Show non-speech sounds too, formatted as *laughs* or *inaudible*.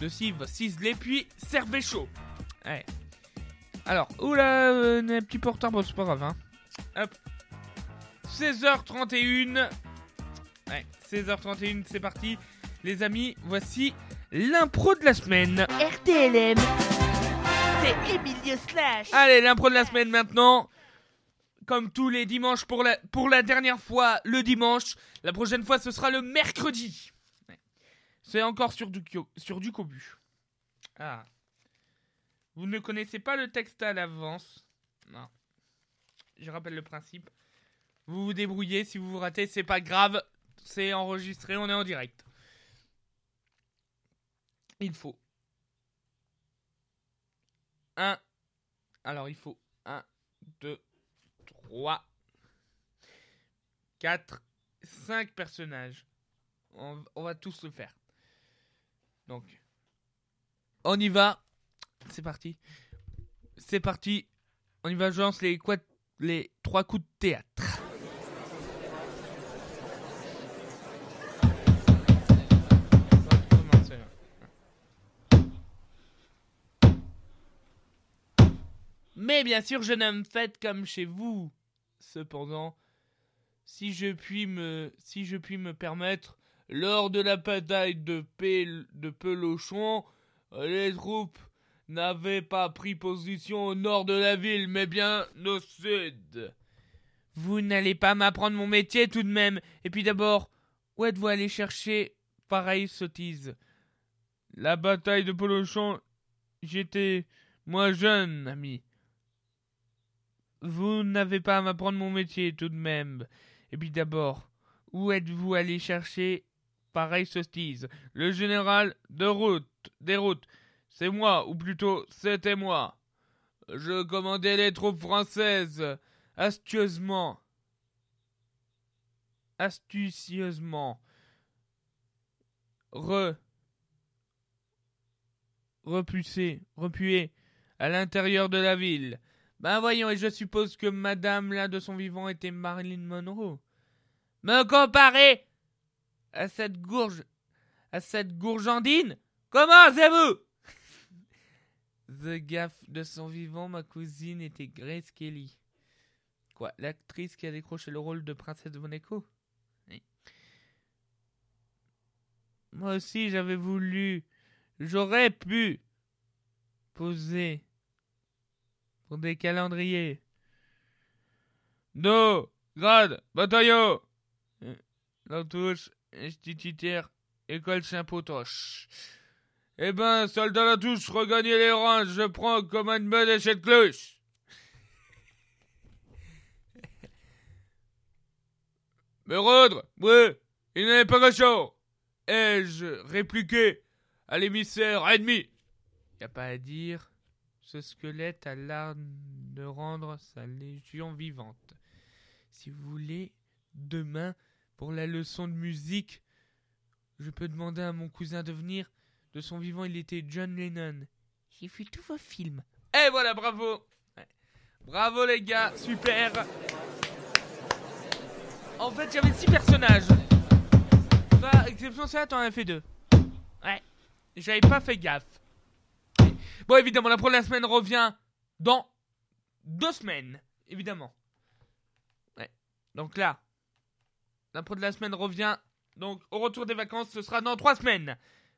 de cive ciselé, puis servez chaud. Ouais. Alors, oula, euh, un petit peu en retard, bon, c'est pas grave, hein. Hop. 16h31. Ouais, 16h31, c'est parti. Les amis, voici l'impro de la semaine. RTLM, c'est Emilio Slash. Allez, l'impro de la semaine maintenant. Comme tous les dimanches pour la, pour la dernière fois, le dimanche. La prochaine fois, ce sera le mercredi. C'est encore sur du, cobu. Ah. Vous ne connaissez pas le texte à l'avance Non. Je rappelle le principe. Vous vous débrouillez. Si vous vous ratez, c'est pas grave. C'est enregistré, on est en direct. Il faut. Un. Alors, il faut 1, 2, 3, 4, 5 personnages. On, on va tous le faire. Donc, on y va. C'est parti. C'est parti. On y va, je lance les, les trois coups de théâtre. Mais bien sûr, jeune homme, faites comme chez vous. Cependant, si je puis me, si je puis me permettre, lors de la bataille de, Pel- de Pelochon, les troupes n'avaient pas pris position au nord de la ville, mais bien au sud. Vous n'allez pas m'apprendre mon métier tout de même. Et puis d'abord, où êtes-vous allé chercher pareille sottise? La bataille de Pelochon, j'étais moi jeune, ami. Vous n'avez pas à m'apprendre mon métier tout de même. Et puis d'abord, où êtes-vous allé chercher pareille sottise Le général de route, des routes. C'est moi, ou plutôt c'était moi. Je commandais les troupes françaises astucieusement. Astucieusement. Re. Repoussé, repué à l'intérieur de la ville. Ben voyons, et je suppose que madame là de son vivant était Marilyn Monroe. Me comparer à cette gourge, à cette gourgandine Comment c'est vous *laughs* The gaffe de son vivant, ma cousine était Grace Kelly. Quoi, l'actrice qui a décroché le rôle de princesse de Monaco? Moi aussi, j'avais voulu, j'aurais pu poser pour des calendriers. Do, grade, bataillon. Euh, Institutaire, école Saint-Potoche. Eh ben, soldat Latouche, regagnez les rangs, je prends comme un de cette cloche. *laughs* Mais Rodre, oui, il n'avait pas grand Ai-je répliqué à l'émissaire ennemi? Y a pas à dire. Ce squelette a l'art de rendre sa légion vivante. Si vous voulez, demain, pour la leçon de musique, je peux demander à mon cousin de venir. De son vivant, il était John Lennon. J'ai vu tous vos films. Et voilà, bravo. Bravo les gars, super En fait, j'avais six personnages. Bah, exception ça, t'en as fait deux. Ouais. J'avais pas fait gaffe. Bon, évidemment, la la semaine revient dans deux semaines, évidemment. Ouais. Donc là, la pro de la semaine revient. Donc, au retour des vacances, ce sera dans trois semaines.